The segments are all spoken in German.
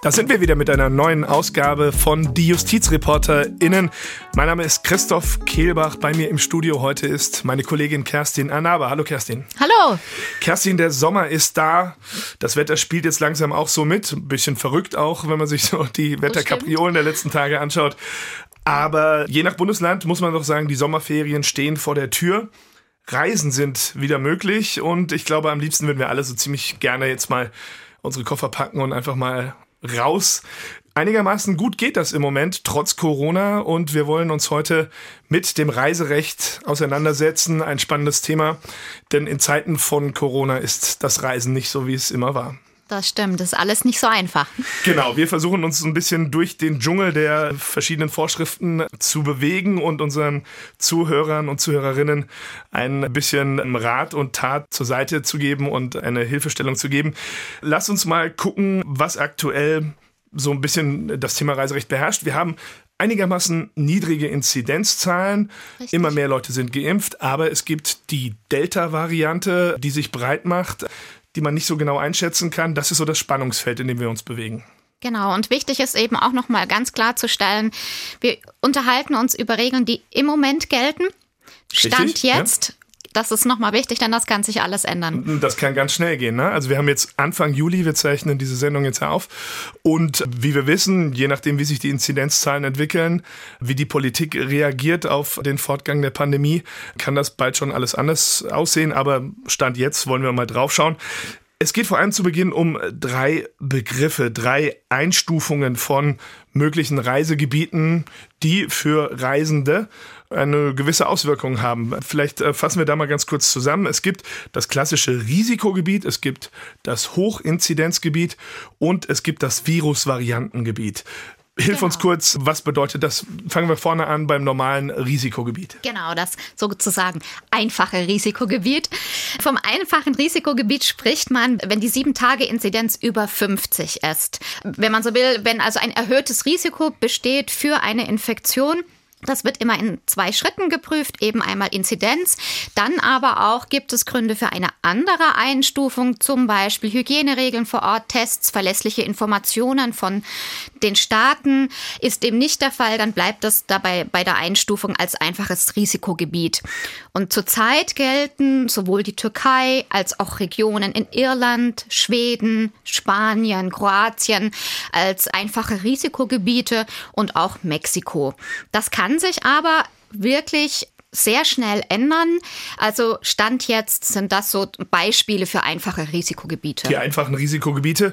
Da sind wir wieder mit einer neuen Ausgabe von Die JustizreporterInnen. Mein Name ist Christoph Kehlbach. Bei mir im Studio heute ist meine Kollegin Kerstin Anaba. Hallo Kerstin. Hallo. Kerstin, der Sommer ist da. Das Wetter spielt jetzt langsam auch so mit. Ein bisschen verrückt auch, wenn man sich so die Wetterkapriolen der letzten Tage anschaut. Aber je nach Bundesland muss man doch sagen, die Sommerferien stehen vor der Tür. Reisen sind wieder möglich und ich glaube, am liebsten würden wir alle so ziemlich gerne jetzt mal unsere Koffer packen und einfach mal raus. Einigermaßen gut geht das im Moment, trotz Corona. Und wir wollen uns heute mit dem Reiserecht auseinandersetzen. Ein spannendes Thema, denn in Zeiten von Corona ist das Reisen nicht so, wie es immer war. Das stimmt, das ist alles nicht so einfach. Genau, wir versuchen uns ein bisschen durch den Dschungel der verschiedenen Vorschriften zu bewegen und unseren Zuhörern und Zuhörerinnen ein bisschen Rat und Tat zur Seite zu geben und eine Hilfestellung zu geben. Lass uns mal gucken, was aktuell so ein bisschen das Thema Reiserecht beherrscht. Wir haben einigermaßen niedrige Inzidenzzahlen. Richtig. Immer mehr Leute sind geimpft, aber es gibt die Delta-Variante, die sich breit macht die man nicht so genau einschätzen kann. Das ist so das Spannungsfeld, in dem wir uns bewegen. Genau, und wichtig ist eben auch nochmal ganz klarzustellen, wir unterhalten uns über Regeln, die im Moment gelten. Stand Richtig, jetzt. Ja das ist nochmal wichtig, denn das kann sich alles ändern. Das kann ganz schnell gehen. Ne? Also wir haben jetzt Anfang Juli, wir zeichnen diese Sendung jetzt auf. Und wie wir wissen, je nachdem, wie sich die Inzidenzzahlen entwickeln, wie die Politik reagiert auf den Fortgang der Pandemie, kann das bald schon alles anders aussehen. Aber Stand jetzt wollen wir mal draufschauen. Es geht vor allem zu Beginn um drei Begriffe, drei Einstufungen von möglichen Reisegebieten, die für Reisende eine gewisse Auswirkung haben. Vielleicht äh, fassen wir da mal ganz kurz zusammen. Es gibt das klassische Risikogebiet, es gibt das Hochinzidenzgebiet und es gibt das Virusvariantengebiet. Hilf genau. uns kurz, was bedeutet das? Fangen wir vorne an beim normalen Risikogebiet. Genau, das sozusagen einfache Risikogebiet. Vom einfachen Risikogebiet spricht man, wenn die sieben Tage Inzidenz über 50 ist. Wenn man so will, wenn also ein erhöhtes Risiko besteht für eine Infektion, das wird immer in zwei Schritten geprüft, eben einmal Inzidenz, dann aber auch gibt es Gründe für eine andere Einstufung, zum Beispiel Hygieneregeln vor Ort, Tests, verlässliche Informationen von den Staaten. Ist dem nicht der Fall, dann bleibt das dabei bei der Einstufung als einfaches Risikogebiet. Und zurzeit gelten sowohl die Türkei als auch Regionen in Irland, Schweden, Spanien, Kroatien als einfache Risikogebiete und auch Mexiko. Das kann kann sich aber wirklich sehr schnell ändern. Also Stand jetzt sind das so Beispiele für einfache Risikogebiete. Die einfachen Risikogebiete.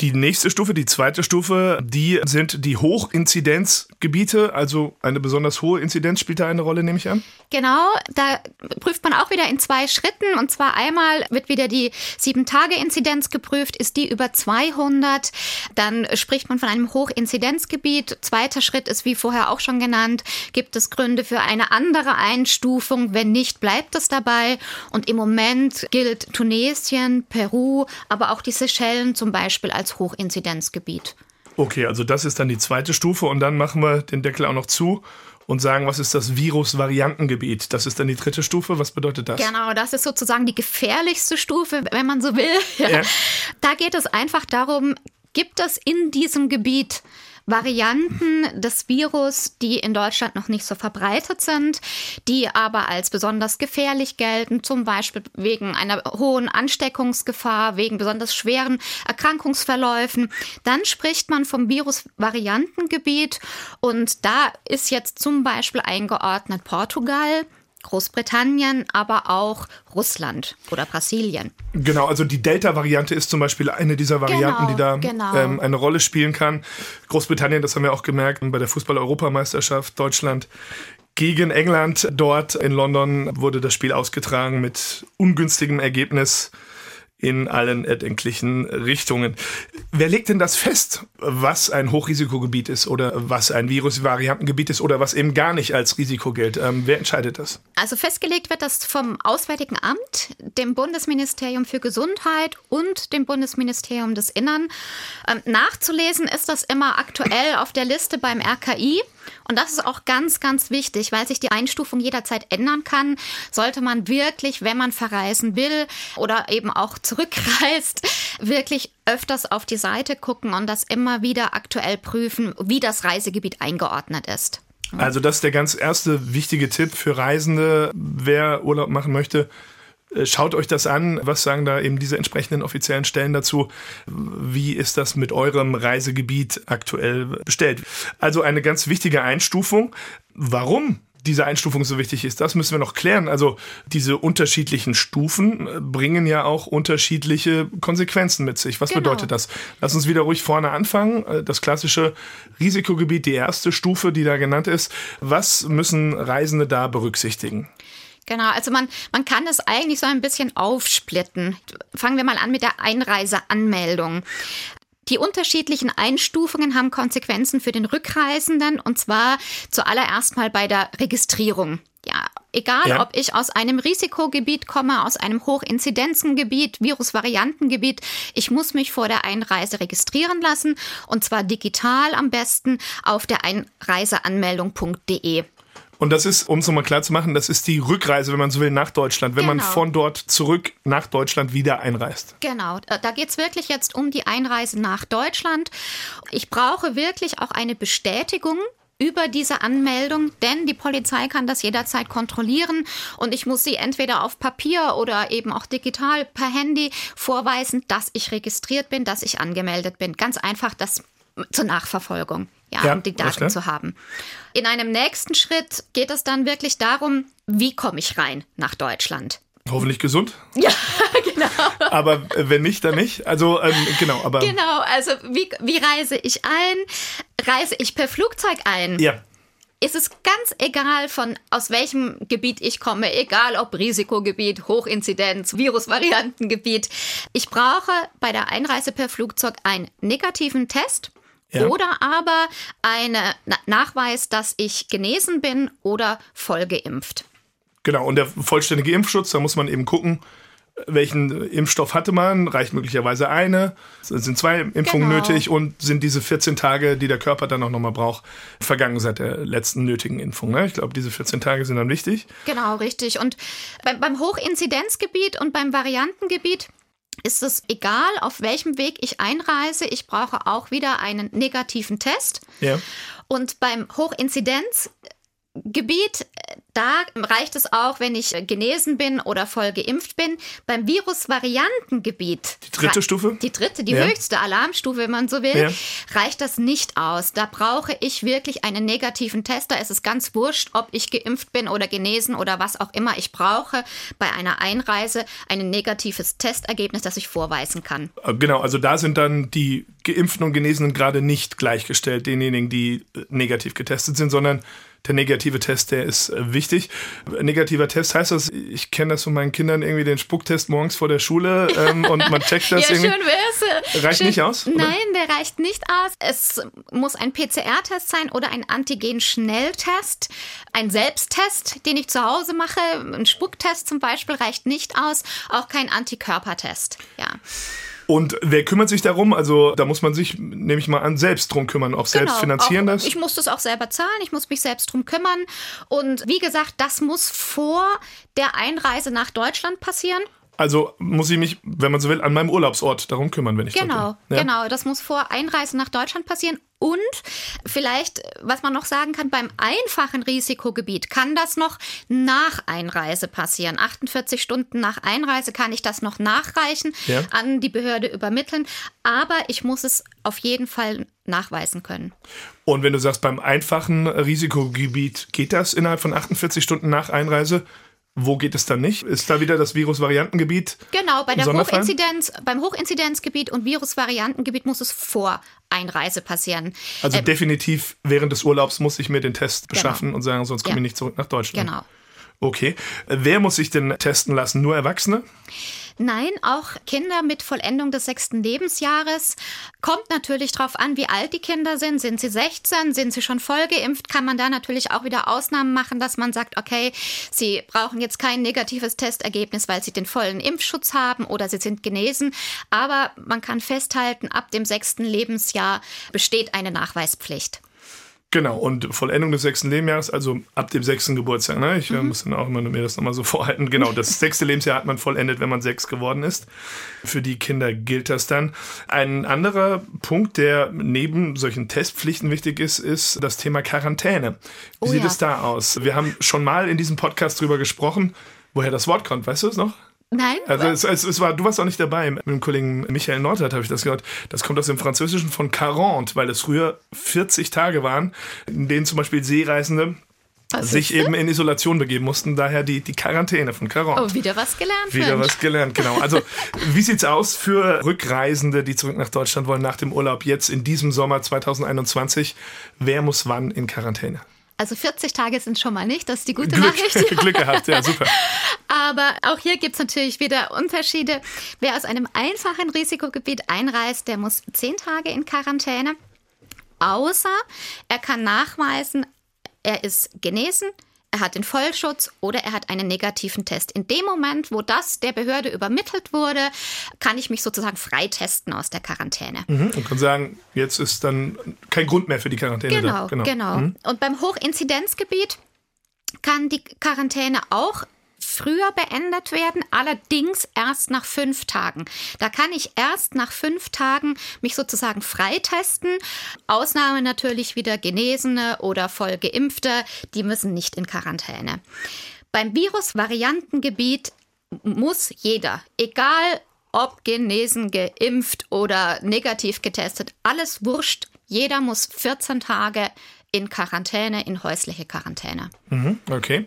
Die nächste Stufe, die zweite Stufe, die sind die Hochinzidenzgebiete, also eine besonders hohe Inzidenz spielt da eine Rolle, nehme ich an? Genau, da prüft man auch wieder in zwei Schritten. Und zwar einmal wird wieder die Sieben-Tage-Inzidenz geprüft. Ist die über 200, dann spricht man von einem Hochinzidenzgebiet. Zweiter Schritt ist, wie vorher auch schon genannt, gibt es Gründe für eine andere Einstufung. Wenn nicht, bleibt es dabei. Und im Moment gilt Tunesien, Peru, aber auch die Seychellen zum Beispiel als Hochinzidenzgebiet. Okay, also das ist dann die zweite Stufe und dann machen wir den Deckel auch noch zu und sagen, was ist das Virusvariantengebiet? Das ist dann die dritte Stufe. Was bedeutet das? Genau, das ist sozusagen die gefährlichste Stufe, wenn man so will. Ja. Ja. Da geht es einfach darum, gibt es in diesem Gebiet Varianten des Virus, die in Deutschland noch nicht so verbreitet sind, die aber als besonders gefährlich gelten, zum Beispiel wegen einer hohen Ansteckungsgefahr, wegen besonders schweren Erkrankungsverläufen. Dann spricht man vom Virusvariantengebiet und da ist jetzt zum Beispiel eingeordnet Portugal, Großbritannien, aber auch Russland oder Brasilien. Genau, also die Delta-Variante ist zum Beispiel eine dieser Varianten, genau, die da genau. ähm, eine Rolle spielen kann. Großbritannien, das haben wir auch gemerkt bei der Fußball-Europameisterschaft Deutschland gegen England dort in London wurde das Spiel ausgetragen mit ungünstigem Ergebnis. In allen erdenklichen Richtungen. Wer legt denn das fest, was ein Hochrisikogebiet ist oder was ein Virusvariantengebiet ist oder was eben gar nicht als Risiko gilt? Ähm, wer entscheidet das? Also festgelegt wird das vom Auswärtigen Amt, dem Bundesministerium für Gesundheit und dem Bundesministerium des Innern. Ähm, nachzulesen ist das immer aktuell auf der Liste beim RKI. Und das ist auch ganz, ganz wichtig, weil sich die Einstufung jederzeit ändern kann. Sollte man wirklich, wenn man verreisen will oder eben auch zurückreist, wirklich öfters auf die Seite gucken und das immer wieder aktuell prüfen, wie das Reisegebiet eingeordnet ist. Also das ist der ganz erste wichtige Tipp für Reisende, wer Urlaub machen möchte Schaut euch das an. Was sagen da eben diese entsprechenden offiziellen Stellen dazu? Wie ist das mit eurem Reisegebiet aktuell bestellt? Also eine ganz wichtige Einstufung. Warum diese Einstufung so wichtig ist, das müssen wir noch klären. Also diese unterschiedlichen Stufen äh, bringen ja auch unterschiedliche Konsequenzen mit sich. Was genau. bedeutet das? Lass uns wieder ruhig vorne anfangen. Äh, das klassische Risikogebiet, die erste Stufe, die da genannt ist. Was müssen Reisende da berücksichtigen? Genau, also man, man kann es eigentlich so ein bisschen aufsplitten. Fangen wir mal an mit der Einreiseanmeldung. Die unterschiedlichen Einstufungen haben Konsequenzen für den Rückreisenden und zwar zuallererst mal bei der Registrierung. Ja, egal ja. ob ich aus einem Risikogebiet komme, aus einem Hochinzidenzengebiet, Virusvariantengebiet, ich muss mich vor der Einreise registrieren lassen und zwar digital am besten auf der Einreiseanmeldung.de. Und das ist, um es nochmal klar zu machen, das ist die Rückreise, wenn man so will, nach Deutschland, wenn genau. man von dort zurück nach Deutschland wieder einreist. Genau, äh, da geht es wirklich jetzt um die Einreise nach Deutschland. Ich brauche wirklich auch eine Bestätigung über diese Anmeldung, denn die Polizei kann das jederzeit kontrollieren und ich muss sie entweder auf Papier oder eben auch digital per Handy vorweisen, dass ich registriert bin, dass ich angemeldet bin. Ganz einfach das zur Nachverfolgung ja, ja um die Daten zu haben. In einem nächsten Schritt geht es dann wirklich darum, wie komme ich rein nach Deutschland. Hoffentlich gesund. Ja, genau. aber wenn nicht, dann nicht. Also ähm, genau, aber. Genau, also wie, wie reise ich ein? Reise ich per Flugzeug ein? Ja. Ist es ganz egal, von aus welchem Gebiet ich komme, egal ob Risikogebiet, Hochinzidenz, Virusvariantengebiet. Ich brauche bei der Einreise per Flugzeug einen negativen Test ja. Oder aber ein Nachweis, dass ich genesen bin oder voll geimpft. Genau, und der vollständige Impfschutz, da muss man eben gucken, welchen Impfstoff hatte man, reicht möglicherweise eine, sind zwei Impfungen genau. nötig und sind diese 14 Tage, die der Körper dann auch nochmal braucht, vergangen seit der letzten nötigen Impfung. Ne? Ich glaube, diese 14 Tage sind dann wichtig. Genau, richtig. Und beim, beim Hochinzidenzgebiet und beim Variantengebiet ist es egal, auf welchem Weg ich einreise. Ich brauche auch wieder einen negativen Test. Ja. Und beim Hochinzidenz Gebiet, da reicht es auch, wenn ich genesen bin oder voll geimpft bin. Beim Virusvariantengebiet. Die dritte Stufe? Die dritte, die ja. höchste Alarmstufe, wenn man so will, ja. reicht das nicht aus. Da brauche ich wirklich einen negativen Test. Da ist es ganz wurscht, ob ich geimpft bin oder genesen oder was auch immer. Ich brauche bei einer Einreise ein negatives Testergebnis, das ich vorweisen kann. Äh, genau, also da sind dann die Geimpften und Genesenen gerade nicht gleichgestellt, denjenigen, die äh, negativ getestet sind, sondern der negative Test, der ist äh, wichtig. Negativer Test heißt das, ich kenne das von meinen Kindern irgendwie den Spucktest morgens vor der Schule ähm, und man checkt das ja, irgendwie. Schön wär's. Reicht schön. nicht aus? Oder? Nein, der reicht nicht aus. Es muss ein PCR-Test sein oder ein Antigen-Schnelltest. Ein Selbsttest, den ich zu Hause mache, ein Spucktest zum Beispiel reicht nicht aus. Auch kein Antikörpertest. Ja. Und wer kümmert sich darum? Also da muss man sich, nehme ich mal an, selbst drum kümmern, auch genau, selbst finanzieren auch, das? Ich muss das auch selber zahlen, ich muss mich selbst drum kümmern. Und wie gesagt, das muss vor der Einreise nach Deutschland passieren. Also muss ich mich, wenn man so will, an meinem Urlaubsort darum kümmern, wenn ich Genau, ja? genau. Das muss vor Einreise nach Deutschland passieren. Und vielleicht, was man noch sagen kann, beim einfachen Risikogebiet kann das noch nach Einreise passieren. 48 Stunden nach Einreise kann ich das noch nachreichen, ja. an die Behörde übermitteln. Aber ich muss es auf jeden Fall nachweisen können. Und wenn du sagst, beim einfachen Risikogebiet geht das innerhalb von 48 Stunden nach Einreise? Wo geht es dann nicht? Ist da wieder das Virusvariantengebiet? Genau, bei der Hochinzidenz, beim Hochinzidenzgebiet und Virusvariantengebiet muss es vor Einreise passieren. Also ähm, definitiv während des Urlaubs muss ich mir den Test genau. beschaffen genau. und sagen, sonst komme ja. ich nicht zurück nach Deutschland. Genau. Okay. Wer muss sich denn testen lassen? Nur Erwachsene? Nein, auch Kinder mit Vollendung des sechsten Lebensjahres. Kommt natürlich darauf an, wie alt die Kinder sind. Sind sie 16? Sind sie schon voll geimpft? Kann man da natürlich auch wieder Ausnahmen machen, dass man sagt, okay, sie brauchen jetzt kein negatives Testergebnis, weil sie den vollen Impfschutz haben oder sie sind genesen. Aber man kann festhalten, ab dem sechsten Lebensjahr besteht eine Nachweispflicht. Genau, und Vollendung des sechsten Lebensjahres, also ab dem sechsten Geburtstag. Ne? Ich äh, mhm. muss dann auch immer mir das nochmal so vorhalten. Genau, das sechste Lebensjahr hat man vollendet, wenn man sechs geworden ist. Für die Kinder gilt das dann. Ein anderer Punkt, der neben solchen Testpflichten wichtig ist, ist das Thema Quarantäne. Wie oh, sieht ja. es da aus? Wir haben schon mal in diesem Podcast drüber gesprochen, woher das Wort kommt. Weißt du es noch? Nein. Also es, es, es, war, du warst auch nicht dabei. Mit dem Kollegen Michael Nordert habe ich das gehört. Das kommt aus dem Französischen von 40, weil es früher 40 Tage waren, in denen zum Beispiel Seereisende was sich eben in Isolation begeben mussten, daher die, die Quarantäne von Caron. Oh, wieder was gelernt. Wieder Mensch. was gelernt, genau. Also, wie sieht's aus für Rückreisende, die zurück nach Deutschland wollen nach dem Urlaub jetzt in diesem Sommer 2021? Wer muss wann in Quarantäne? Also 40 Tage sind schon mal nicht, das ist die gute Glück, Nachricht. Glück gehabt, ja, super. Aber auch hier gibt es natürlich wieder Unterschiede. Wer aus einem einfachen Risikogebiet einreist, der muss 10 Tage in Quarantäne. Außer er kann nachweisen, er ist genesen, er hat den Vollschutz oder er hat einen negativen Test. In dem Moment, wo das der Behörde übermittelt wurde, kann ich mich sozusagen freitesten aus der Quarantäne. Mhm, und kann sagen, jetzt ist dann kein Grund mehr für die Quarantäne. Genau, da. genau. genau. Mhm. Und beim Hochinzidenzgebiet kann die Quarantäne auch früher beendet werden, allerdings erst nach fünf Tagen. Da kann ich erst nach fünf Tagen mich sozusagen freitesten. Ausnahme natürlich wieder Genesene oder voll Geimpfte, die müssen nicht in Quarantäne. Beim Virusvariantengebiet muss jeder, egal ob genesen, geimpft oder negativ getestet, alles wurscht. Jeder muss 14 Tage in Quarantäne, in häusliche Quarantäne. Mhm, okay.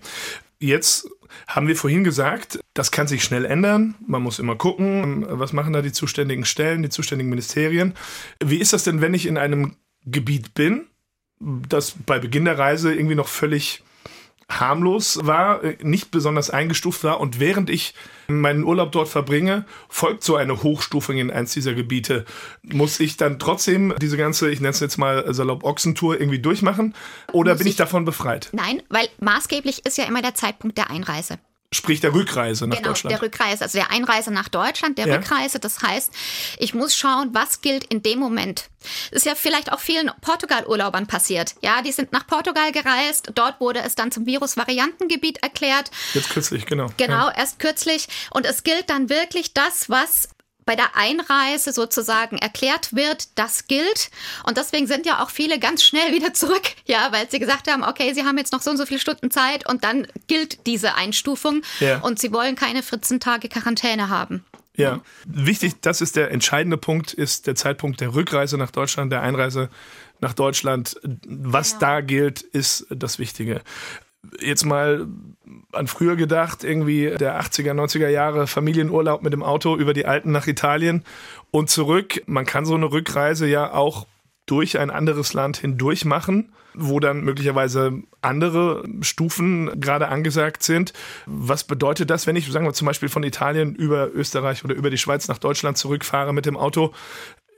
Jetzt haben wir vorhin gesagt, das kann sich schnell ändern. Man muss immer gucken, was machen da die zuständigen Stellen, die zuständigen Ministerien. Wie ist das denn, wenn ich in einem Gebiet bin, das bei Beginn der Reise irgendwie noch völlig harmlos war, äh, nicht besonders eingestuft war und während ich meinen Urlaub dort verbringe, folgt so eine Hochstufung in eins dieser Gebiete. Muss ich dann trotzdem diese ganze, ich nenne es jetzt mal salopp Ochsentour irgendwie durchmachen oder Muss bin ich, ich davon befreit? Nein, weil maßgeblich ist ja immer der Zeitpunkt der Einreise. Sprich der Rückreise nach genau, Deutschland. Der Rückreise, also der Einreise nach Deutschland, der ja. Rückreise. Das heißt, ich muss schauen, was gilt in dem Moment. Das ist ja vielleicht auch vielen Portugal-Urlaubern passiert. Ja, die sind nach Portugal gereist. Dort wurde es dann zum Virus-Variantengebiet erklärt. Jetzt kürzlich, genau. Genau, ja. erst kürzlich. Und es gilt dann wirklich das, was bei der Einreise sozusagen erklärt wird, das gilt. Und deswegen sind ja auch viele ganz schnell wieder zurück, ja, weil sie gesagt haben, okay, sie haben jetzt noch so und so viele Stunden Zeit und dann gilt diese Einstufung ja. und sie wollen keine 14 Tage Quarantäne haben. Ja, wichtig, das ist der entscheidende Punkt, ist der Zeitpunkt der Rückreise nach Deutschland, der Einreise nach Deutschland. Was genau. da gilt, ist das Wichtige jetzt mal an früher gedacht, irgendwie der 80er, 90er Jahre Familienurlaub mit dem Auto über die Alpen nach Italien und zurück. Man kann so eine Rückreise ja auch durch ein anderes Land hindurch machen, wo dann möglicherweise andere Stufen gerade angesagt sind. Was bedeutet das, wenn ich, sagen wir zum Beispiel von Italien über Österreich oder über die Schweiz nach Deutschland zurückfahre mit dem Auto?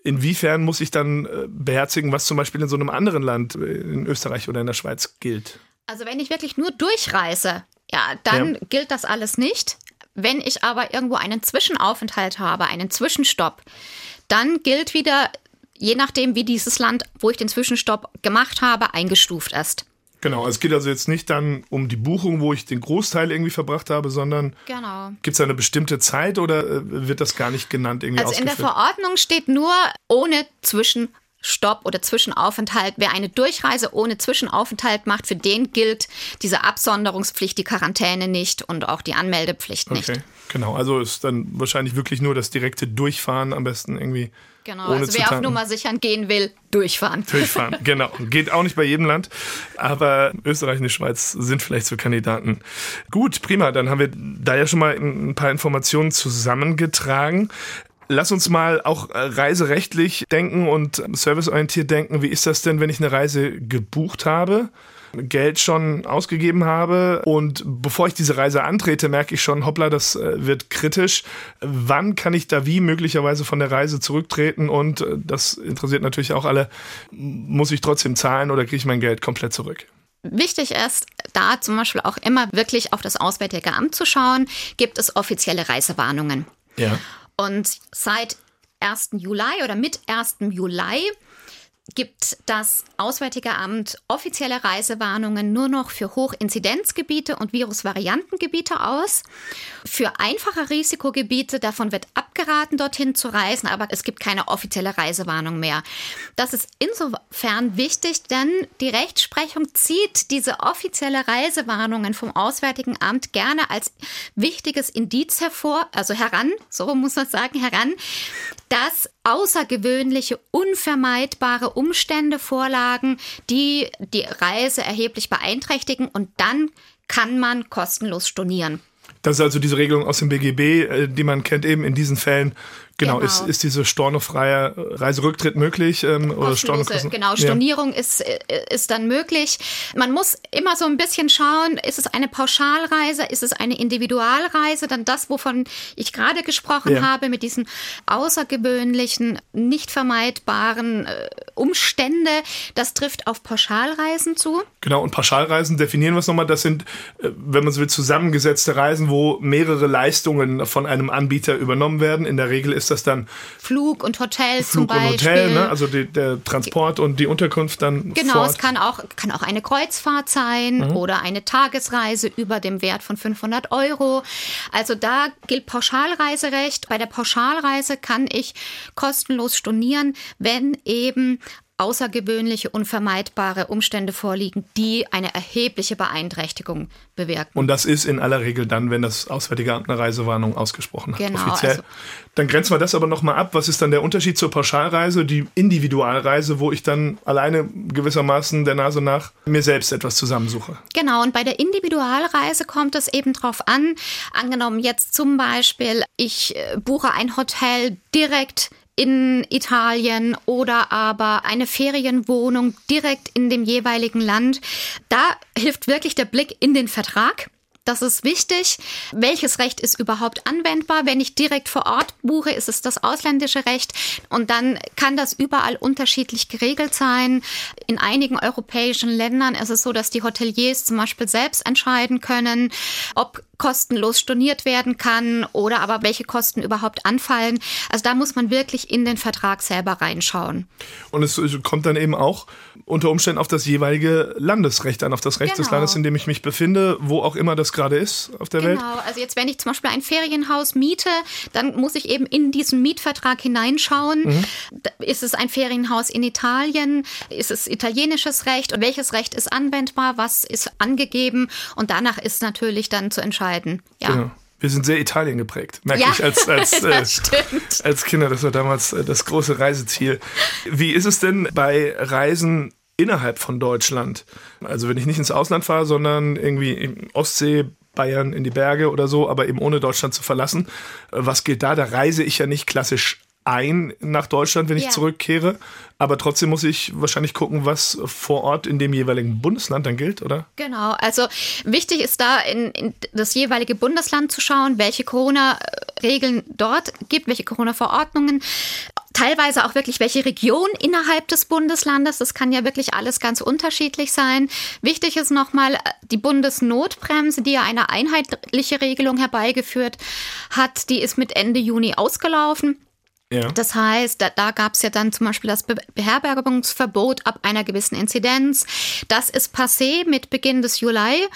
Inwiefern muss ich dann äh, beherzigen, was zum Beispiel in so einem anderen Land, äh, in Österreich oder in der Schweiz gilt? Also wenn ich wirklich nur durchreise, ja, dann ja. gilt das alles nicht. Wenn ich aber irgendwo einen Zwischenaufenthalt habe, einen Zwischenstopp, dann gilt wieder, je nachdem, wie dieses Land, wo ich den Zwischenstopp gemacht habe, eingestuft ist. Genau, es geht also jetzt nicht dann um die Buchung, wo ich den Großteil irgendwie verbracht habe, sondern genau. gibt es eine bestimmte Zeit oder äh, wird das gar nicht genannt? Irgendwie also in der Verordnung steht nur ohne Zwischenstopp. Stopp oder Zwischenaufenthalt. Wer eine Durchreise ohne Zwischenaufenthalt macht, für den gilt diese Absonderungspflicht, die Quarantäne nicht und auch die Anmeldepflicht nicht. Okay, genau. Also ist dann wahrscheinlich wirklich nur das direkte Durchfahren am besten irgendwie. Genau, ohne also wer auf Nummer sichern gehen will, durchfahren. Durchfahren, genau. Geht auch nicht bei jedem Land, aber Österreich und die Schweiz sind vielleicht so Kandidaten. Gut, prima, dann haben wir da ja schon mal ein paar Informationen zusammengetragen. Lass uns mal auch äh, reiserechtlich denken und serviceorientiert denken. Wie ist das denn, wenn ich eine Reise gebucht habe? Geld schon ausgegeben habe und bevor ich diese Reise antrete, merke ich schon, hoppla, das äh, wird kritisch. Wann kann ich da wie möglicherweise von der Reise zurücktreten und äh, das interessiert natürlich auch alle, muss ich trotzdem zahlen oder kriege ich mein Geld komplett zurück? Wichtig ist, da zum Beispiel auch immer wirklich auf das Auswärtige Amt zu schauen, gibt es offizielle Reisewarnungen. Ja. Und seit 1. Juli oder mit 1. Juli gibt das Auswärtige Amt offizielle Reisewarnungen nur noch für Hochinzidenzgebiete und Virusvariantengebiete aus. Für einfache Risikogebiete, davon wird abgeraten, dorthin zu reisen, aber es gibt keine offizielle Reisewarnung mehr. Das ist insofern wichtig, denn die Rechtsprechung zieht diese offizielle Reisewarnungen vom Auswärtigen Amt gerne als wichtiges Indiz hervor, also heran, so muss man sagen, heran, dass außergewöhnliche, unvermeidbare Umstände vorlagen, die die Reise erheblich beeinträchtigen und dann kann man kostenlos stornieren. Das ist also diese Regelung aus dem BGB, äh, die man kennt eben in diesen Fällen Genau, genau. Ist, ist diese stornofreie Reiserücktritt möglich? Ähm, oder Stornokosten? Genau, Stornierung ja. ist, äh, ist dann möglich. Man muss immer so ein bisschen schauen, ist es eine Pauschalreise, ist es eine Individualreise? Dann das, wovon ich gerade gesprochen ja. habe, mit diesen außergewöhnlichen, nicht vermeidbaren äh, Umstände, das trifft auf Pauschalreisen zu. Genau, und Pauschalreisen definieren wir es nochmal, das sind, äh, wenn man so will, zusammengesetzte Reisen, wo mehrere Leistungen von einem Anbieter übernommen werden. In der Regel ist ist das dann Flug und Hotel Flug zum Beispiel. und Hotel, ne? also die, der Transport und die Unterkunft dann. Genau, fort. es kann auch, kann auch eine Kreuzfahrt sein mhm. oder eine Tagesreise über dem Wert von 500 Euro. Also da gilt Pauschalreiserecht. Bei der Pauschalreise kann ich kostenlos stornieren, wenn eben außergewöhnliche, unvermeidbare Umstände vorliegen, die eine erhebliche Beeinträchtigung bewirken. Und das ist in aller Regel dann, wenn das Auswärtige Amt eine Reisewarnung ausgesprochen hat, genau, offiziell. Also dann grenzen wir das aber nochmal ab. Was ist dann der Unterschied zur Pauschalreise, die Individualreise, wo ich dann alleine gewissermaßen der Nase nach mir selbst etwas zusammensuche? Genau, und bei der Individualreise kommt es eben drauf an, angenommen jetzt zum Beispiel, ich äh, buche ein Hotel direkt in Italien oder aber eine Ferienwohnung direkt in dem jeweiligen Land. Da hilft wirklich der Blick in den Vertrag. Das ist wichtig. Welches Recht ist überhaupt anwendbar? Wenn ich direkt vor Ort buche, ist es das ausländische Recht. Und dann kann das überall unterschiedlich geregelt sein. In einigen europäischen Ländern ist es so, dass die Hoteliers zum Beispiel selbst entscheiden können, ob kostenlos storniert werden kann oder aber welche Kosten überhaupt anfallen. Also da muss man wirklich in den Vertrag selber reinschauen. Und es kommt dann eben auch unter Umständen auf das jeweilige Landesrecht an, auf das Recht genau. des Landes, in dem ich mich befinde, wo auch immer das gerade ist auf der genau. Welt. Genau, also jetzt wenn ich zum Beispiel ein Ferienhaus miete, dann muss ich eben in diesen Mietvertrag hineinschauen. Mhm. Ist es ein Ferienhaus in Italien? Ist es italienisches Recht? Und welches Recht ist anwendbar? Was ist angegeben? Und danach ist natürlich dann zu entscheiden, entscheiden. Ja. Genau. Wir sind sehr Italien geprägt, merke ja, ich als, als, äh, als Kinder. Das war damals äh, das große Reiseziel. Wie ist es denn bei Reisen innerhalb von Deutschland? Also wenn ich nicht ins Ausland fahre, sondern irgendwie in Ostsee, Bayern in die Berge oder so, aber eben ohne Deutschland zu verlassen. Äh, was gilt da? Da reise ich ja nicht klassisch ein nach Deutschland, wenn ich ja. zurückkehre. Aber trotzdem muss ich wahrscheinlich gucken, was vor Ort in dem jeweiligen Bundesland dann gilt, oder? Genau. Also wichtig ist da in, in das jeweilige Bundesland zu schauen, welche Corona-Regeln dort gibt, welche Corona-Verordnungen teilweise auch wirklich welche Region innerhalb des Bundeslandes. Das kann ja wirklich alles ganz unterschiedlich sein. Wichtig ist nochmal die Bundesnotbremse, die ja eine einheitliche Regelung herbeigeführt hat. Die ist mit Ende Juni ausgelaufen. Ja. Das heißt, da, da gab es ja dann zum Beispiel das Be Beherbergungsverbot ab einer gewissen Inzidenz. Das ist passé mit Beginn des Juli.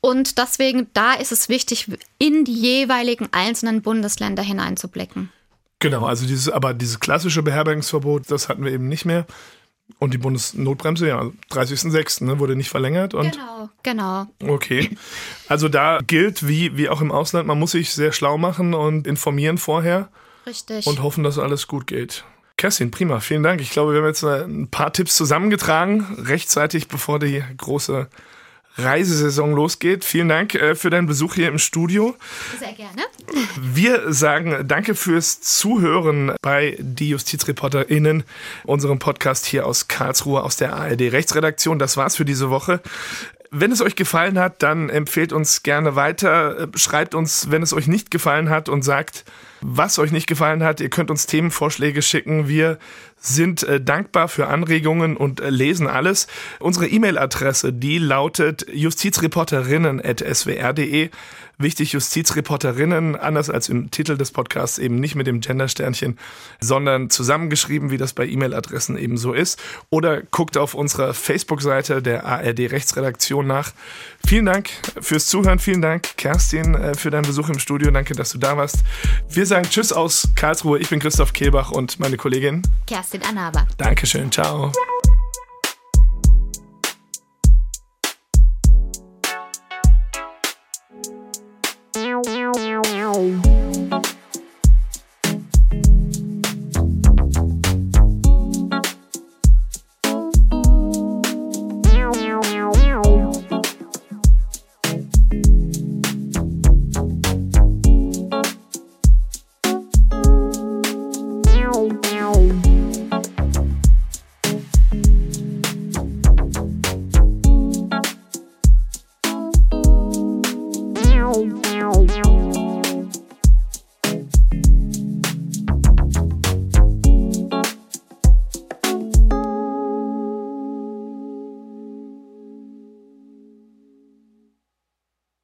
Und deswegen, da ist es wichtig, in die jeweiligen einzelnen Bundesländer hineinzublicken. Genau, also dieses, aber dieses klassische Beherbergungsverbot, das hatten wir eben nicht mehr. Und die Bundesnotbremse, ja, 30.06. Ne, wurde nicht verlängert. Und genau, genau. Okay. Also da gilt, wie, wie auch im Ausland, man muss sich sehr schlau machen und informieren vorher. Richtig. Und hoffen, dass alles gut geht. Kerstin, prima, vielen Dank. Ich glaube, wir haben jetzt ein paar Tipps zusammengetragen, rechtzeitig bevor die große Reisesaison losgeht. Vielen Dank äh, für deinen Besuch hier im Studio. Sehr gerne. Wir sagen danke fürs Zuhören bei die JustizreporterInnen, unserem Podcast hier aus Karlsruhe aus der ARD Rechtsredaktion. Das war's für diese Woche. Wenn es euch gefallen hat, dann empfehlt uns gerne weiter. Schreibt uns, wenn es euch nicht gefallen hat und sagt, was euch nicht gefallen hat. Ihr könnt uns Themenvorschläge schicken. Wir sind äh, dankbar für Anregungen und äh, lesen alles. Unsere E-Mail-Adresse, die lautet justizreporterinnen.swr.de. Wichtig, Justizreporterinnen, anders als im Titel des Podcasts, eben nicht mit dem Gendersternchen, sondern zusammengeschrieben, wie das bei E-Mail-Adressen eben so ist. Oder guckt auf unserer Facebook-Seite der ARD Rechtsredaktion nach. Vielen Dank fürs Zuhören. Vielen Dank, Kerstin, äh, für deinen Besuch im Studio. Danke, dass du da warst. Wir sagen Tschüss aus Karlsruhe. Ich bin Christoph Kehlbach und meine Kollegin Kerstin Anaba. Dankeschön. Ciao. Meow.